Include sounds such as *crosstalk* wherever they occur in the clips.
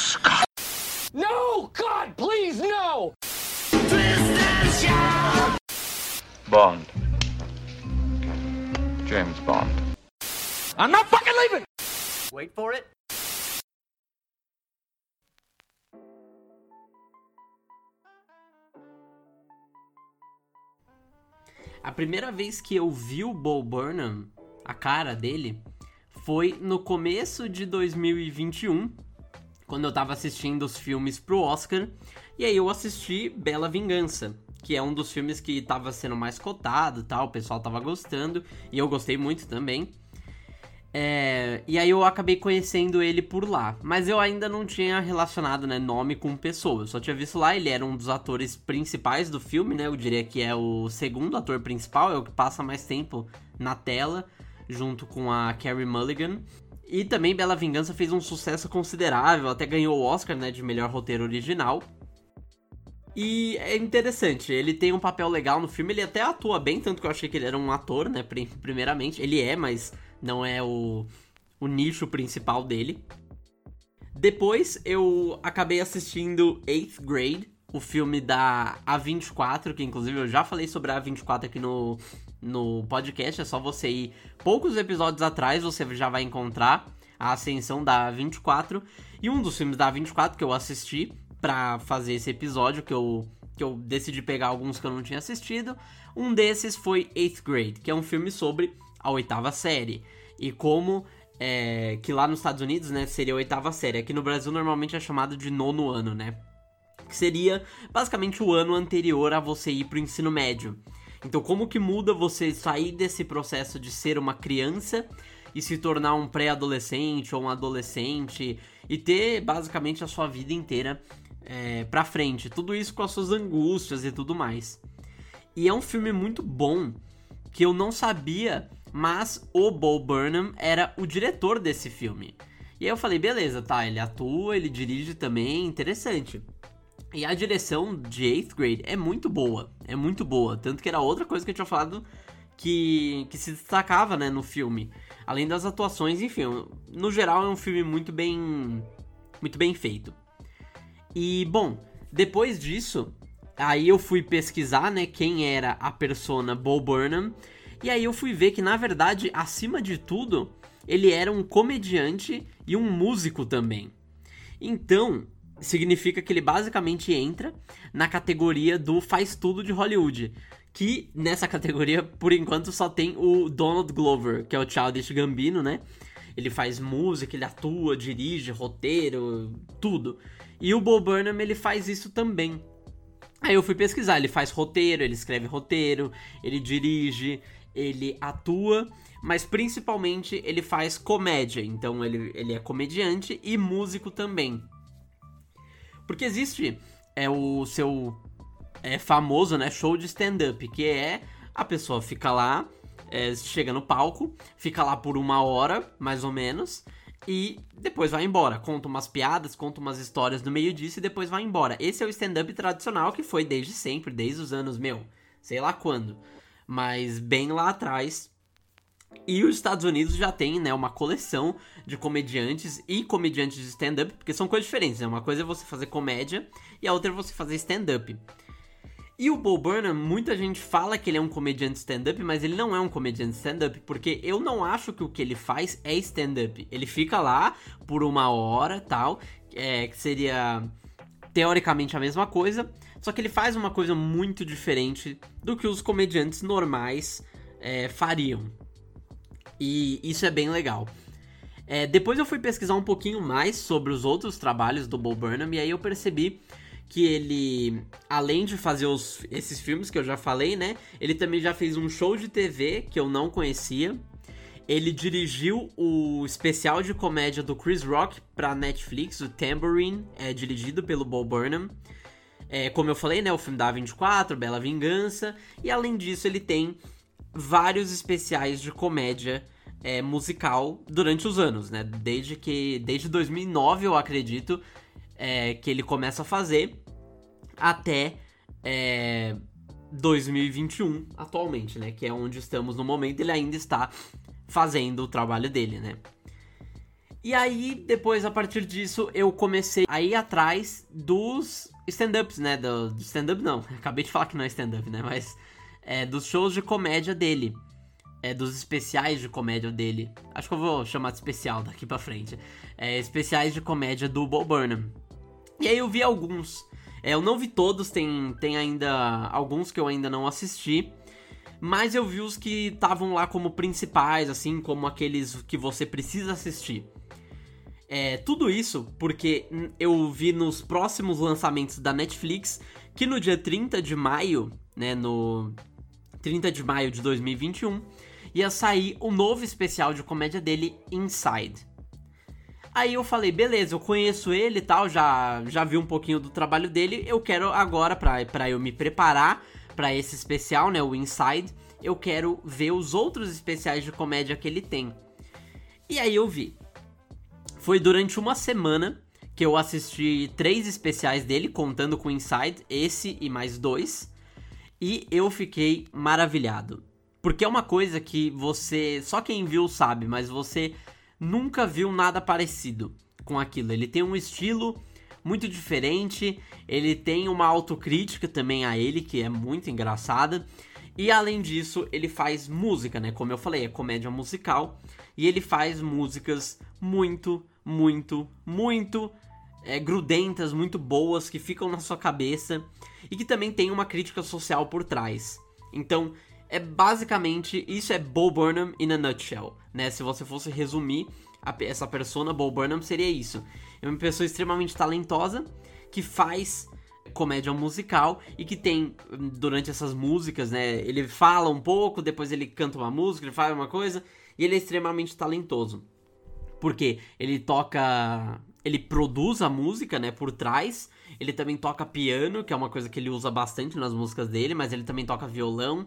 Scott. No! God, please, no! Bond. James Bond. I'm not fucking leaving! Wait for it. A primeira vez que eu vi o Bo Burnham, a cara dele, foi no começo de 2021, quando eu tava assistindo os filmes pro Oscar, e aí eu assisti Bela Vingança, que é um dos filmes que tava sendo mais cotado, tal, o pessoal tava gostando, e eu gostei muito também. É, e aí eu acabei conhecendo ele por lá, mas eu ainda não tinha relacionado né, nome com pessoa. Eu só tinha visto lá, ele era um dos atores principais do filme, né? Eu diria que é o segundo ator principal, é o que passa mais tempo na tela, junto com a Carrie Mulligan. E também Bela Vingança fez um sucesso considerável, até ganhou o Oscar né, de melhor roteiro original. E é interessante, ele tem um papel legal no filme, ele até atua bem, tanto que eu achei que ele era um ator, né, primeiramente. Ele é, mas não é o, o nicho principal dele. Depois eu acabei assistindo Eighth Grade, o filme da A24, que inclusive eu já falei sobre a A24 aqui no, no podcast, é só você ir poucos episódios atrás, você já vai encontrar a ascensão da A24. E um dos filmes da A24 que eu assisti para fazer esse episódio, que eu, que eu decidi pegar alguns que eu não tinha assistido, um desses foi Eighth Grade, que é um filme sobre a oitava série. E como é, que lá nos Estados Unidos, né, seria a oitava série. Aqui no Brasil normalmente é chamado de nono ano, né? Que seria basicamente o ano anterior a você ir pro ensino médio. Então, como que muda você sair desse processo de ser uma criança e se tornar um pré-adolescente ou um adolescente e ter basicamente a sua vida inteira é, pra frente? Tudo isso com as suas angústias e tudo mais. E é um filme muito bom que eu não sabia mas o Bo Burnham era o diretor desse filme. E aí eu falei, beleza, tá, ele atua, ele dirige também, interessante. E a direção de 8th Grade é muito boa, é muito boa. Tanto que era outra coisa que eu tinha falado que, que se destacava, né, no filme. Além das atuações, enfim, no geral é um filme muito bem, muito bem feito. E, bom, depois disso, aí eu fui pesquisar, né, quem era a persona Bo Burnham. E aí eu fui ver que, na verdade, acima de tudo, ele era um comediante e um músico também. Então, significa que ele basicamente entra na categoria do faz tudo de Hollywood. Que nessa categoria, por enquanto, só tem o Donald Glover, que é o Childish Gambino, né? Ele faz música, ele atua, dirige, roteiro, tudo. E o Bo Burnham, ele faz isso também. Aí eu fui pesquisar, ele faz roteiro, ele escreve roteiro, ele dirige, ele atua, mas principalmente ele faz comédia. Então ele, ele é comediante e músico também. Porque existe é o seu é famoso, né, show de stand-up, que é a pessoa fica lá, é, chega no palco, fica lá por uma hora, mais ou menos, e depois vai embora. Conta umas piadas, conta umas histórias no meio disso e depois vai embora. Esse é o stand-up tradicional que foi desde sempre, desde os anos, meu, sei lá quando mas bem lá atrás. E os Estados Unidos já tem, né, uma coleção de comediantes e comediantes de stand-up, porque são coisas diferentes, né? Uma coisa é você fazer comédia e a outra é você fazer stand-up. E o Bo Burnham, muita gente fala que ele é um comediante stand-up, mas ele não é um comediante stand-up, porque eu não acho que o que ele faz é stand-up. Ele fica lá por uma hora, tal, é, que seria teoricamente a mesma coisa, só que ele faz uma coisa muito diferente do que os comediantes normais é, fariam. E isso é bem legal. É, depois eu fui pesquisar um pouquinho mais sobre os outros trabalhos do Bo Burnham e aí eu percebi que ele, além de fazer os, esses filmes que eu já falei, né? Ele também já fez um show de TV que eu não conhecia. Ele dirigiu o especial de comédia do Chris Rock para Netflix, o Tambourine, é dirigido pelo Bo Burnham. É, como eu falei, né, o filme da 24, Bela Vingança, e além disso ele tem vários especiais de comédia é, musical durante os anos, né? Desde que desde 2009 eu acredito é, que ele começa a fazer até é, 2021 atualmente, né? Que é onde estamos no momento. Ele ainda está fazendo o trabalho dele, né? E aí, depois, a partir disso, eu comecei a ir atrás dos stand-ups, né? Do, do stand-up não, *laughs* acabei de falar que não é stand-up, né? Mas é, dos shows de comédia dele. É, dos especiais de comédia dele. Acho que eu vou chamar de especial daqui pra frente. É, especiais de comédia do Bo Burnham. E aí eu vi alguns. É, eu não vi todos, tem, tem ainda alguns que eu ainda não assisti. Mas eu vi os que estavam lá como principais, assim, como aqueles que você precisa assistir. É, tudo isso porque eu vi nos próximos lançamentos da Netflix que no dia 30 de maio, né, no 30 de maio de 2021, ia sair o novo especial de comédia dele, Inside. Aí eu falei, beleza, eu conheço ele e tal, já, já vi um pouquinho do trabalho dele, eu quero agora, pra, eu me preparar para esse especial, né, o Inside, eu quero ver os outros especiais de comédia que ele tem. E aí eu vi. Foi durante uma semana que eu assisti três especiais dele, contando com Inside, esse e mais dois. E eu fiquei maravilhado. Porque é uma coisa que você. Só quem viu sabe, mas você nunca viu nada parecido com aquilo. Ele tem um estilo muito diferente, ele tem uma autocrítica também a ele, que é muito engraçada. E além disso, ele faz música, né? Como eu falei, é comédia musical. E ele faz músicas muito, muito, muito é, grudentas, muito boas, que ficam na sua cabeça. E que também tem uma crítica social por trás. Então, é basicamente isso é Bo Burnham in a nutshell, né? Se você fosse resumir a, essa persona Bo Burnham seria isso. É uma pessoa extremamente talentosa que faz comédia musical e que tem durante essas músicas, né? Ele fala um pouco, depois ele canta uma música, ele faz uma coisa e ele é extremamente talentoso. Porque ele toca, ele produz a música, né, por trás. Ele também toca piano, que é uma coisa que ele usa bastante nas músicas dele, mas ele também toca violão.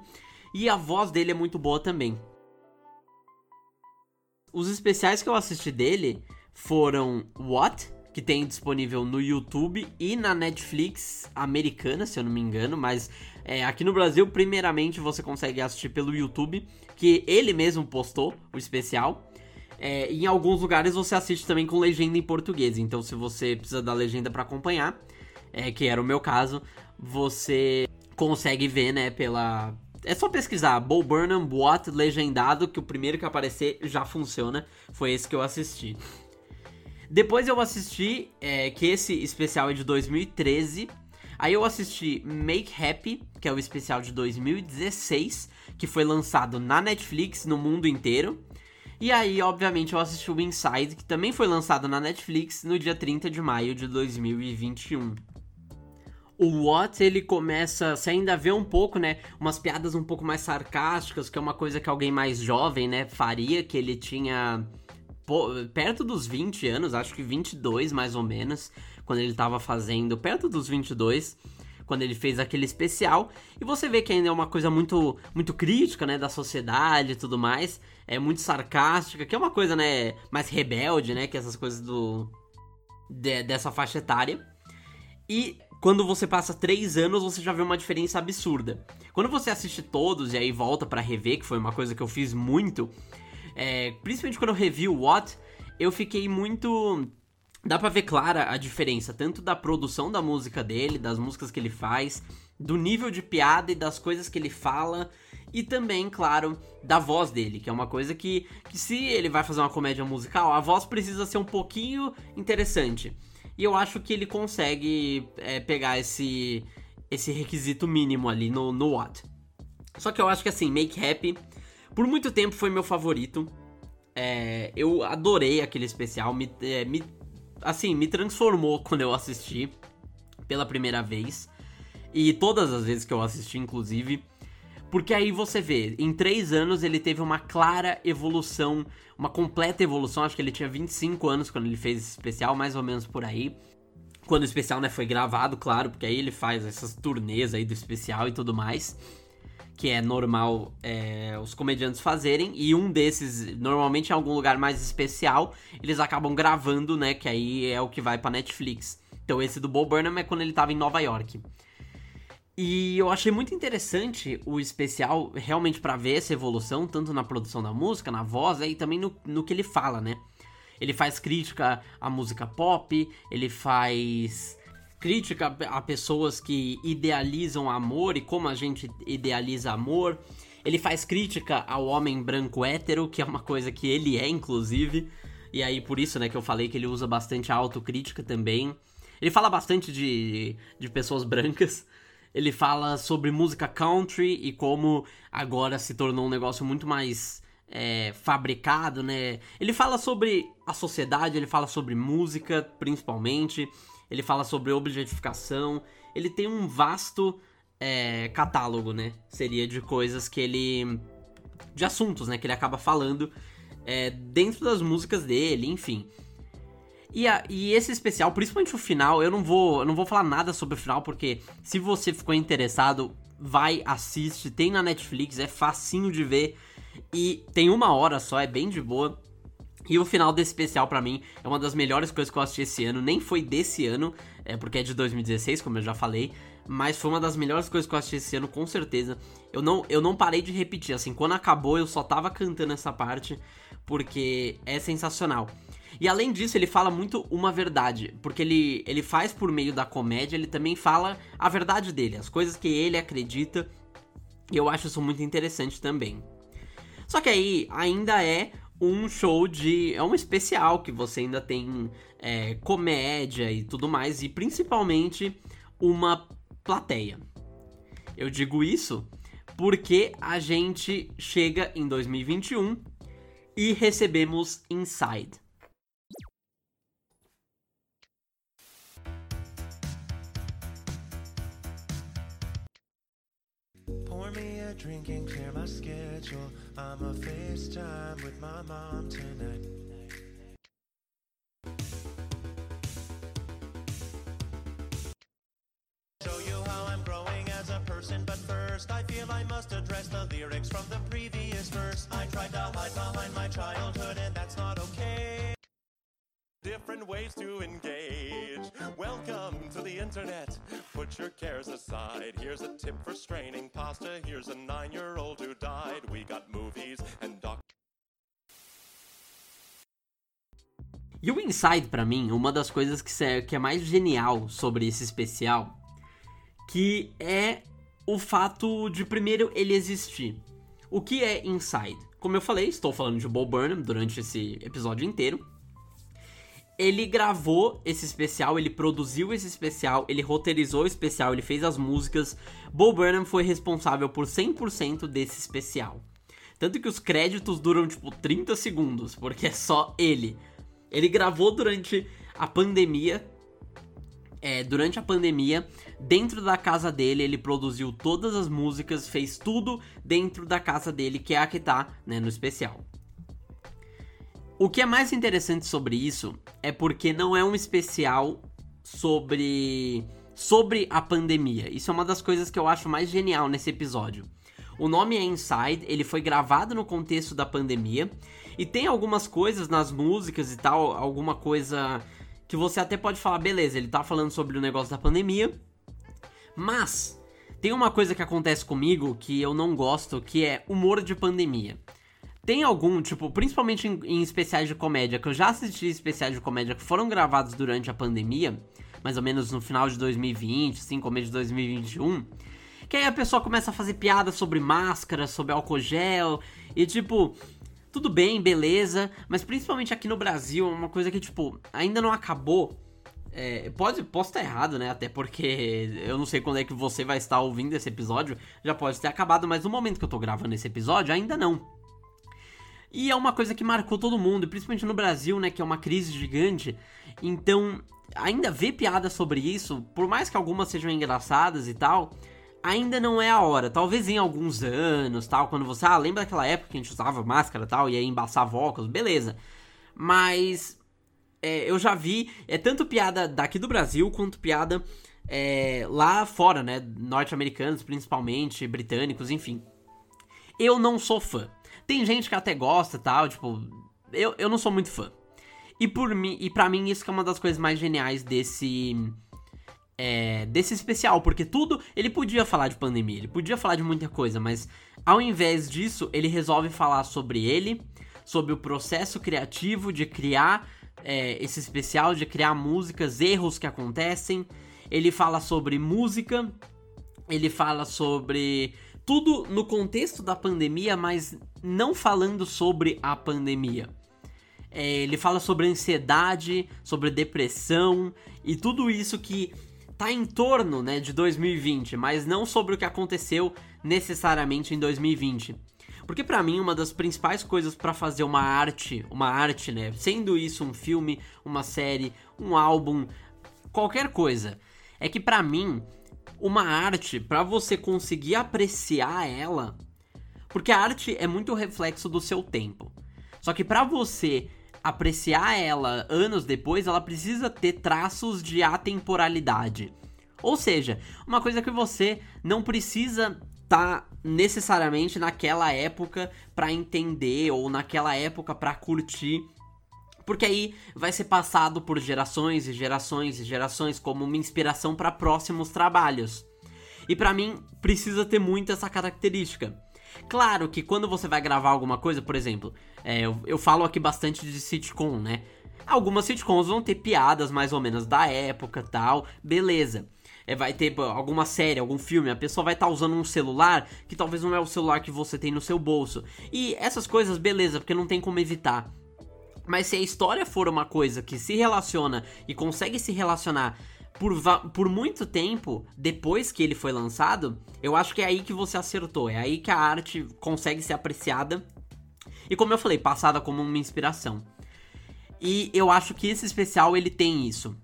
E a voz dele é muito boa também. Os especiais que eu assisti dele foram What, que tem disponível no YouTube e na Netflix americana, se eu não me engano, mas é, aqui no Brasil, primeiramente, você consegue assistir pelo YouTube, que ele mesmo postou o especial. É, em alguns lugares você assiste também com legenda em português, então se você precisa da legenda para acompanhar, é, que era o meu caso, você consegue ver, né, pela, é só pesquisar Bo Burnham What legendado, que o primeiro que aparecer já funciona. Foi esse que eu assisti. Depois eu assisti, é, que esse especial é de 2013. Aí eu assisti Make Happy, que é o especial de 2016, que foi lançado na Netflix no mundo inteiro. E aí, obviamente, eu assisti o Inside, que também foi lançado na Netflix no dia 30 de maio de 2021 o What ele começa, você ainda vê um pouco, né, umas piadas um pouco mais sarcásticas, que é uma coisa que alguém mais jovem, né, faria, que ele tinha pô, perto dos 20 anos, acho que 22 mais ou menos, quando ele tava fazendo, perto dos 22, quando ele fez aquele especial, e você vê que ainda é uma coisa muito muito crítica, né, da sociedade e tudo mais, é muito sarcástica, que é uma coisa, né, mais rebelde, né, que essas coisas do de, dessa faixa etária. E quando você passa três anos, você já vê uma diferença absurda. Quando você assiste todos e aí volta para rever, que foi uma coisa que eu fiz muito, é, principalmente quando eu revi o What, eu fiquei muito. Dá pra ver clara a diferença, tanto da produção da música dele, das músicas que ele faz, do nível de piada e das coisas que ele fala, e também, claro, da voz dele, que é uma coisa que, que se ele vai fazer uma comédia musical, a voz precisa ser um pouquinho interessante. E eu acho que ele consegue é, pegar esse, esse requisito mínimo ali no, no What. Só que eu acho que assim, Make Happy, por muito tempo foi meu favorito. É, eu adorei aquele especial, me, é, me, assim, me transformou *laughs* quando eu assisti pela primeira vez. E todas as vezes que eu assisti, inclusive. Porque aí você vê, em três anos ele teve uma clara evolução, uma completa evolução. Acho que ele tinha 25 anos quando ele fez esse especial, mais ou menos por aí. Quando o especial né, foi gravado, claro, porque aí ele faz essas turnês aí do especial e tudo mais. Que é normal é, os comediantes fazerem. E um desses, normalmente em algum lugar mais especial, eles acabam gravando, né? Que aí é o que vai pra Netflix. Então esse do Bo Burnham é quando ele tava em Nova York. E eu achei muito interessante o especial realmente para ver essa evolução, tanto na produção da música, na voz e também no, no que ele fala, né? Ele faz crítica à música pop, ele faz crítica a pessoas que idealizam amor e como a gente idealiza amor. Ele faz crítica ao homem branco hétero, que é uma coisa que ele é, inclusive. E aí, por isso, né, que eu falei que ele usa bastante a autocrítica também. Ele fala bastante de, de pessoas brancas. Ele fala sobre música country e como agora se tornou um negócio muito mais é, fabricado, né? Ele fala sobre a sociedade, ele fala sobre música, principalmente. Ele fala sobre objetificação. Ele tem um vasto é, catálogo, né? Seria de coisas que ele. de assuntos, né? Que ele acaba falando é, dentro das músicas dele, enfim. E, a, e, esse especial, principalmente o final, eu não vou, eu não vou falar nada sobre o final, porque se você ficou interessado, vai, assiste, tem na Netflix, é facinho de ver. E tem uma hora só, é bem de boa. E o final desse especial, para mim, é uma das melhores coisas que eu assisti esse ano. Nem foi desse ano, é porque é de 2016, como eu já falei mas foi uma das melhores coisas que eu assisti esse ano, com certeza. Eu não, eu não parei de repetir, assim, quando acabou eu só tava cantando essa parte, porque é sensacional. E além disso, ele fala muito uma verdade, porque ele, ele faz por meio da comédia, ele também fala a verdade dele, as coisas que ele acredita, e eu acho isso muito interessante também. Só que aí ainda é um show de. É um especial que você ainda tem é, comédia e tudo mais, e principalmente uma plateia. Eu digo isso porque a gente chega em 2021 e recebemos Inside. Me a drink and clear my schedule. I'm a FaceTime with my mom tonight. Show you how I'm growing as a person, but first I feel I must address the lyrics from the previous verse. I tried to hide behind my childhood, and that's not okay. Different ways to engage. Welcome to the internet. Put your cares aside. Here's a tip for straining pasta. Here's a nine year old who died. We got movies and doc. E o Inside, para mim, uma das coisas que, é mais genial sobre esse especial, que é o fato de primeiro ele existir. O que é Inside? Como eu falei, estou falando de Bo Burnham durante esse episódio inteiro. Ele gravou esse especial, ele produziu esse especial, ele roteirizou o especial, ele fez as músicas. Bo Burnham foi responsável por 100% desse especial. Tanto que os créditos duram tipo 30 segundos, porque é só ele. Ele gravou durante a pandemia, é, durante a pandemia, dentro da casa dele, ele produziu todas as músicas, fez tudo dentro da casa dele, que é a que tá né, no especial. O que é mais interessante sobre isso é porque não é um especial sobre sobre a pandemia. Isso é uma das coisas que eu acho mais genial nesse episódio. O nome é Inside, ele foi gravado no contexto da pandemia e tem algumas coisas nas músicas e tal, alguma coisa que você até pode falar, beleza, ele tá falando sobre o negócio da pandemia, mas tem uma coisa que acontece comigo que eu não gosto, que é humor de pandemia. Tem algum, tipo, principalmente em, em, especiais de comédia, que eu já assisti especiais de comédia que foram gravados durante a pandemia, mais ou menos no final de 2020, assim, começo de 2021, que aí a pessoa começa a fazer piada sobre máscara, sobre álcool gel, e tipo, tudo bem, beleza, mas principalmente aqui no Brasil, uma coisa que, tipo, ainda não acabou. É, pode, posso estar errado, né? Até porque *laughs* eu não sei quando é que você vai estar ouvindo esse episódio. Já pode ter acabado, mas no momento que eu tô gravando esse episódio, ainda não. E é uma coisa que marcou todo mundo, principalmente no Brasil, né? Que é uma crise gigante. Então, ainda ver piadas sobre isso, por mais que algumas sejam engraçadas e tal, ainda não é a hora. Talvez em alguns anos, tal, quando você, ah, lembra daquela época que a gente usava máscara, tal, e aí embaçava óculos, beleza. Mas é, eu já vi, é tanto piada daqui do Brasil quanto piada é, lá fora, né, norte-americanos principalmente, britânicos, enfim. Eu não sou fã. Tem gente que até gosta, tal, tipo, eu, eu não sou muito fã. E por mim, e para mim isso é uma das coisas mais geniais desse é, desse especial, porque tudo ele podia falar de pandemia, ele podia falar de muita coisa, mas ao invés disso, ele resolve falar sobre ele, sobre o processo criativo de criar é, esse especial, de criar músicas, erros que acontecem. Ele fala sobre música, ele fala sobre tudo no contexto da pandemia, mas não falando sobre a pandemia. É, ele fala sobre ansiedade, sobre depressão e tudo isso que tá em torno né, de 2020, mas não sobre o que aconteceu necessariamente em 2020. Porque para mim uma das principais coisas para fazer uma arte, uma arte, né, sendo isso um filme, uma série, um álbum, qualquer coisa, é que para mim uma arte, para você conseguir apreciar ela, porque a arte é muito reflexo do seu tempo. Só que para você apreciar ela anos depois, ela precisa ter traços de atemporalidade. Ou seja, uma coisa que você não precisa tá necessariamente naquela época para entender ou naquela época para curtir. Porque aí vai ser passado por gerações e gerações e gerações como uma inspiração para próximos trabalhos. E para mim precisa ter muito essa característica. Claro que quando você vai gravar alguma coisa, por exemplo, é, eu, eu falo aqui bastante de sitcom, né? Algumas sitcoms vão ter piadas mais ou menos da época tal, beleza é, vai ter alguma série, algum filme, a pessoa vai estar tá usando um celular que talvez não é o celular que você tem no seu bolso. E essas coisas, beleza, porque não tem como evitar. Mas se a história for uma coisa que se relaciona e consegue se relacionar por, por muito tempo depois que ele foi lançado, eu acho que é aí que você acertou. É aí que a arte consegue ser apreciada. E como eu falei, passada como uma inspiração. E eu acho que esse especial ele tem isso.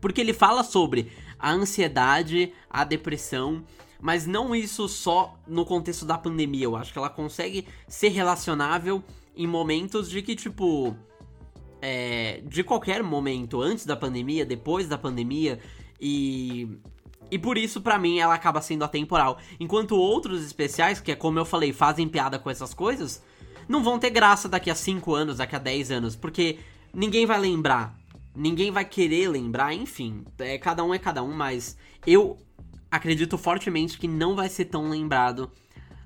Porque ele fala sobre a ansiedade, a depressão, mas não isso só no contexto da pandemia. Eu acho que ela consegue ser relacionável em momentos de que, tipo. É, de qualquer momento, antes da pandemia, depois da pandemia, e. E por isso, para mim, ela acaba sendo atemporal. Enquanto outros especiais, que é como eu falei, fazem piada com essas coisas, não vão ter graça daqui a 5 anos, daqui a 10 anos, porque ninguém vai lembrar ninguém vai querer lembrar, enfim, é, cada um é cada um, mas eu acredito fortemente que não vai ser tão lembrado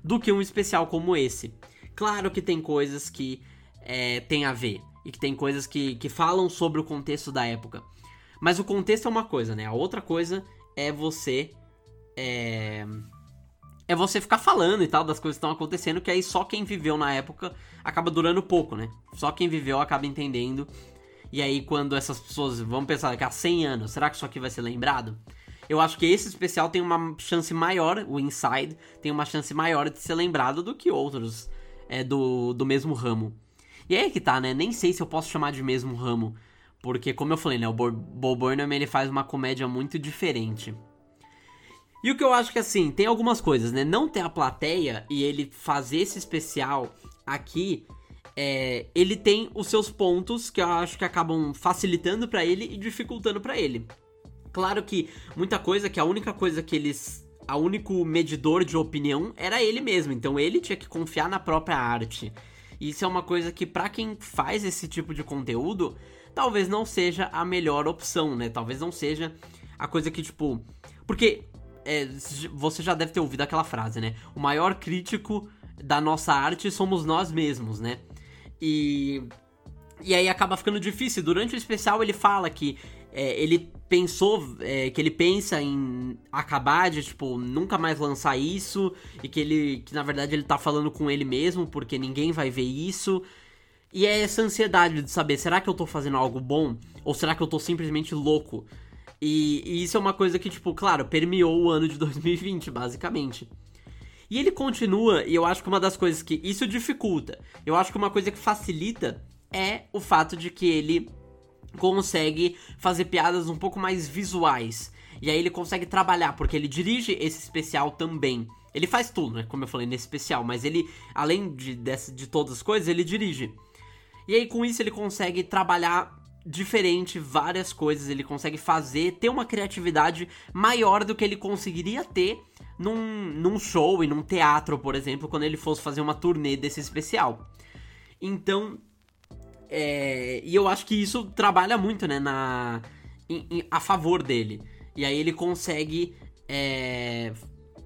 do que um especial como esse. Claro que tem coisas que é, tem a ver e que tem coisas que, que falam sobre o contexto da época. Mas o contexto é uma coisa, né? A outra coisa é você. É, é você ficar falando e tal das coisas que estão acontecendo, que aí só quem viveu na época acaba durando pouco, né? Só quem viveu acaba entendendo e aí, quando essas pessoas vão pensar daqui a 100 anos, será que isso aqui vai ser lembrado? Eu acho que esse especial tem uma chance maior, o Inside tem uma chance maior de ser lembrado do que outros é, do, do mesmo ramo. E aí que tá, né? Nem sei se eu posso chamar de mesmo ramo. Porque, como eu falei, né? O Bo Burnham ele faz uma comédia muito diferente. E o que eu acho que assim, tem algumas coisas, né? Não ter a plateia e ele fazer esse especial aqui é, ele tem os seus pontos que eu acho que acabam facilitando para ele e dificultando para ele. Claro que muita coisa que a única coisa que eles a único medidor de opinião era ele mesmo, então ele tinha que confiar na própria arte. Isso é uma coisa que para quem faz esse tipo de conteúdo, talvez não seja a melhor opção, né? Talvez não seja a coisa que tipo, porque é, você já deve ter ouvido aquela frase, né? O maior crítico da nossa arte somos nós mesmos, né? E. E aí acaba ficando difícil. Durante o especial ele fala que é, ele pensou, é, que ele pensa em acabar de, tipo, nunca mais lançar isso. E que ele, que na verdade ele tá falando com ele mesmo, porque ninguém vai ver isso. E é essa ansiedade de saber, será que eu tô fazendo algo bom? Ou será que eu tô simplesmente louco? E, e isso é uma coisa que, tipo, claro, permeou o ano de *laughs* 2020, basicamente. E ele continua, e eu acho que uma das coisas que isso dificulta, eu acho que uma coisa que facilita é o fato de que ele consegue fazer piadas um pouco mais visuais. E aí ele consegue trabalhar, porque ele dirige esse especial também. Ele faz tudo, né? Como eu falei nesse especial, mas ele, além de, dessa, de todas as coisas, ele dirige. E aí com isso ele consegue trabalhar diferente várias coisas, ele consegue fazer, ter uma criatividade maior do que ele conseguiria ter num, num show e num teatro, por exemplo, quando ele fosse fazer uma turnê desse especial. Então, é, e eu acho que isso trabalha muito, né, na, em, em, a favor dele. E aí ele consegue é,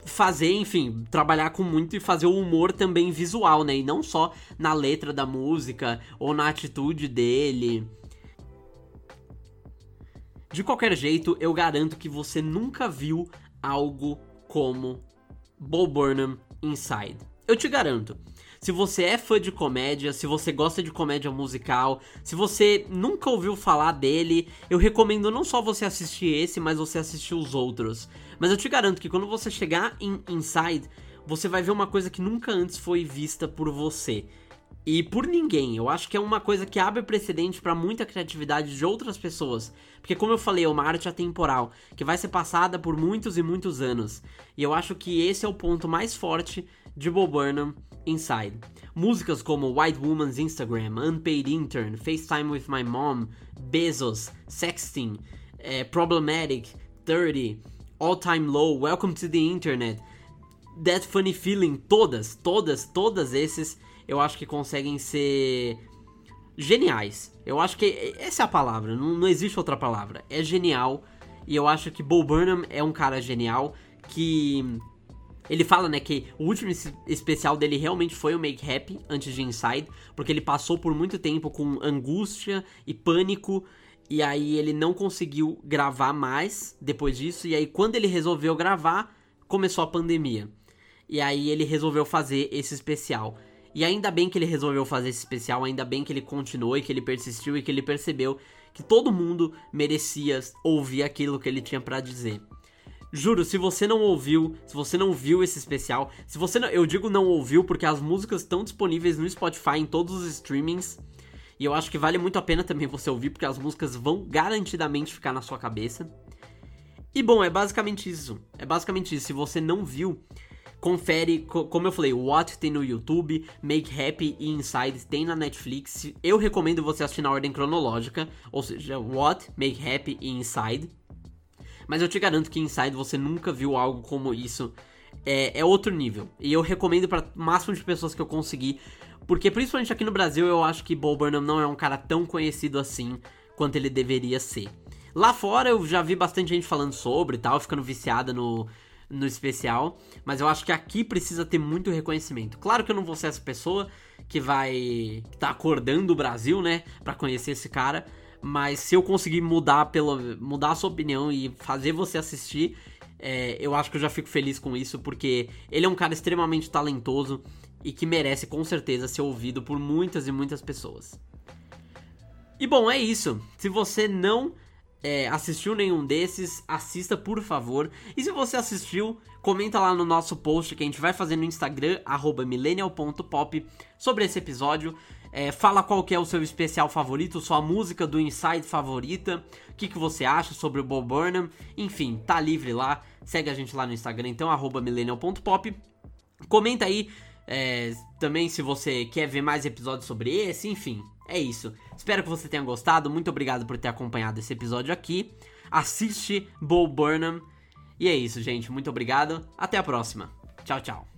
fazer, enfim, trabalhar com muito e fazer o humor também visual, né? E não só na letra da música ou na atitude dele. De qualquer jeito, eu garanto que você nunca viu algo como Bo Burnham Inside. Eu te garanto. Se você é fã de comédia, se você gosta de comédia musical, se você nunca ouviu falar dele, eu recomendo não só você assistir esse, mas você assistir os outros. Mas eu te garanto que quando você chegar em Inside, você vai ver uma coisa que nunca antes foi vista por você. E por ninguém. Eu acho que é uma coisa que abre precedente para muita criatividade de outras pessoas. Porque, como eu falei, é uma arte atemporal, que vai ser passada por muitos e muitos anos. E eu acho que esse é o ponto mais forte de Bob Burnham Inside. Músicas como White Woman's Instagram, Unpaid Intern, FaceTime with My Mom, Bezos, Sexting, é, Problematic, 30, All Time Low, Welcome to the Internet, That Funny Feeling, todas, todas, todas esses eu acho que conseguem ser geniais. Eu acho que essa é a palavra, não, não existe outra palavra. É genial. E eu acho que Bo Burnham é um cara genial que ele fala, né, que o último especial dele realmente foi o Make Happy antes de Inside, porque ele passou por muito tempo com angústia e pânico, e aí ele não conseguiu gravar mais depois disso, e aí quando ele resolveu gravar, começou a pandemia. E aí ele resolveu fazer esse especial. E ainda bem que ele resolveu fazer esse especial, ainda bem que ele continuou e que ele persistiu e que ele percebeu que todo mundo merecia ouvir aquilo que ele tinha para dizer. Juro, se você não ouviu, se você não viu esse especial, se você não, eu digo não ouviu porque as músicas estão disponíveis no Spotify em todos os streamings. E eu acho que vale muito a pena também você ouvir porque as músicas vão garantidamente ficar na sua cabeça. E bom, é basicamente isso. É basicamente isso. Se você não viu, Confere, como eu falei, What tem no YouTube, Make Happy e Inside tem na Netflix. Eu recomendo você assistir na ordem cronológica, ou seja, What, Make Happy e Inside. Mas eu te garanto que Inside você nunca viu algo como isso. É, é outro nível. E eu recomendo para o máximo de pessoas que eu conseguir. Porque principalmente aqui no Brasil eu acho que Bo Burnham não é um cara tão conhecido assim quanto ele deveria ser. Lá fora eu já vi bastante gente falando sobre e tal, ficando viciada no, no especial, mas eu acho que aqui precisa ter muito reconhecimento. Claro que eu não vou ser essa pessoa que vai que tá acordando o Brasil, né, para conhecer esse cara, mas se eu conseguir mudar pelo mudar a sua opinião e fazer você assistir, é, eu acho que eu já fico feliz com isso, porque ele é um cara extremamente talentoso e que merece com certeza ser ouvido por muitas e muitas pessoas. E bom, é isso. Se você não é, assistiu nenhum desses, assista por favor. E se você assistiu, comenta lá no nosso post que a gente vai fazer no Instagram, millennial.pop, sobre esse episódio. É, fala qual que é o seu especial favorito, sua música do Inside favorita, o que, que você acha sobre o Bob Burnham, enfim, tá livre lá, segue a gente lá no Instagram, então, millennial.pop. Comenta aí é, também se você quer ver mais episódios sobre esse, enfim, é isso. Espero que você tenha gostado. Muito obrigado por ter acompanhado esse episódio aqui. Assiste Bo Burnham. E é isso, gente. Muito obrigado. Até a próxima. Tchau, tchau.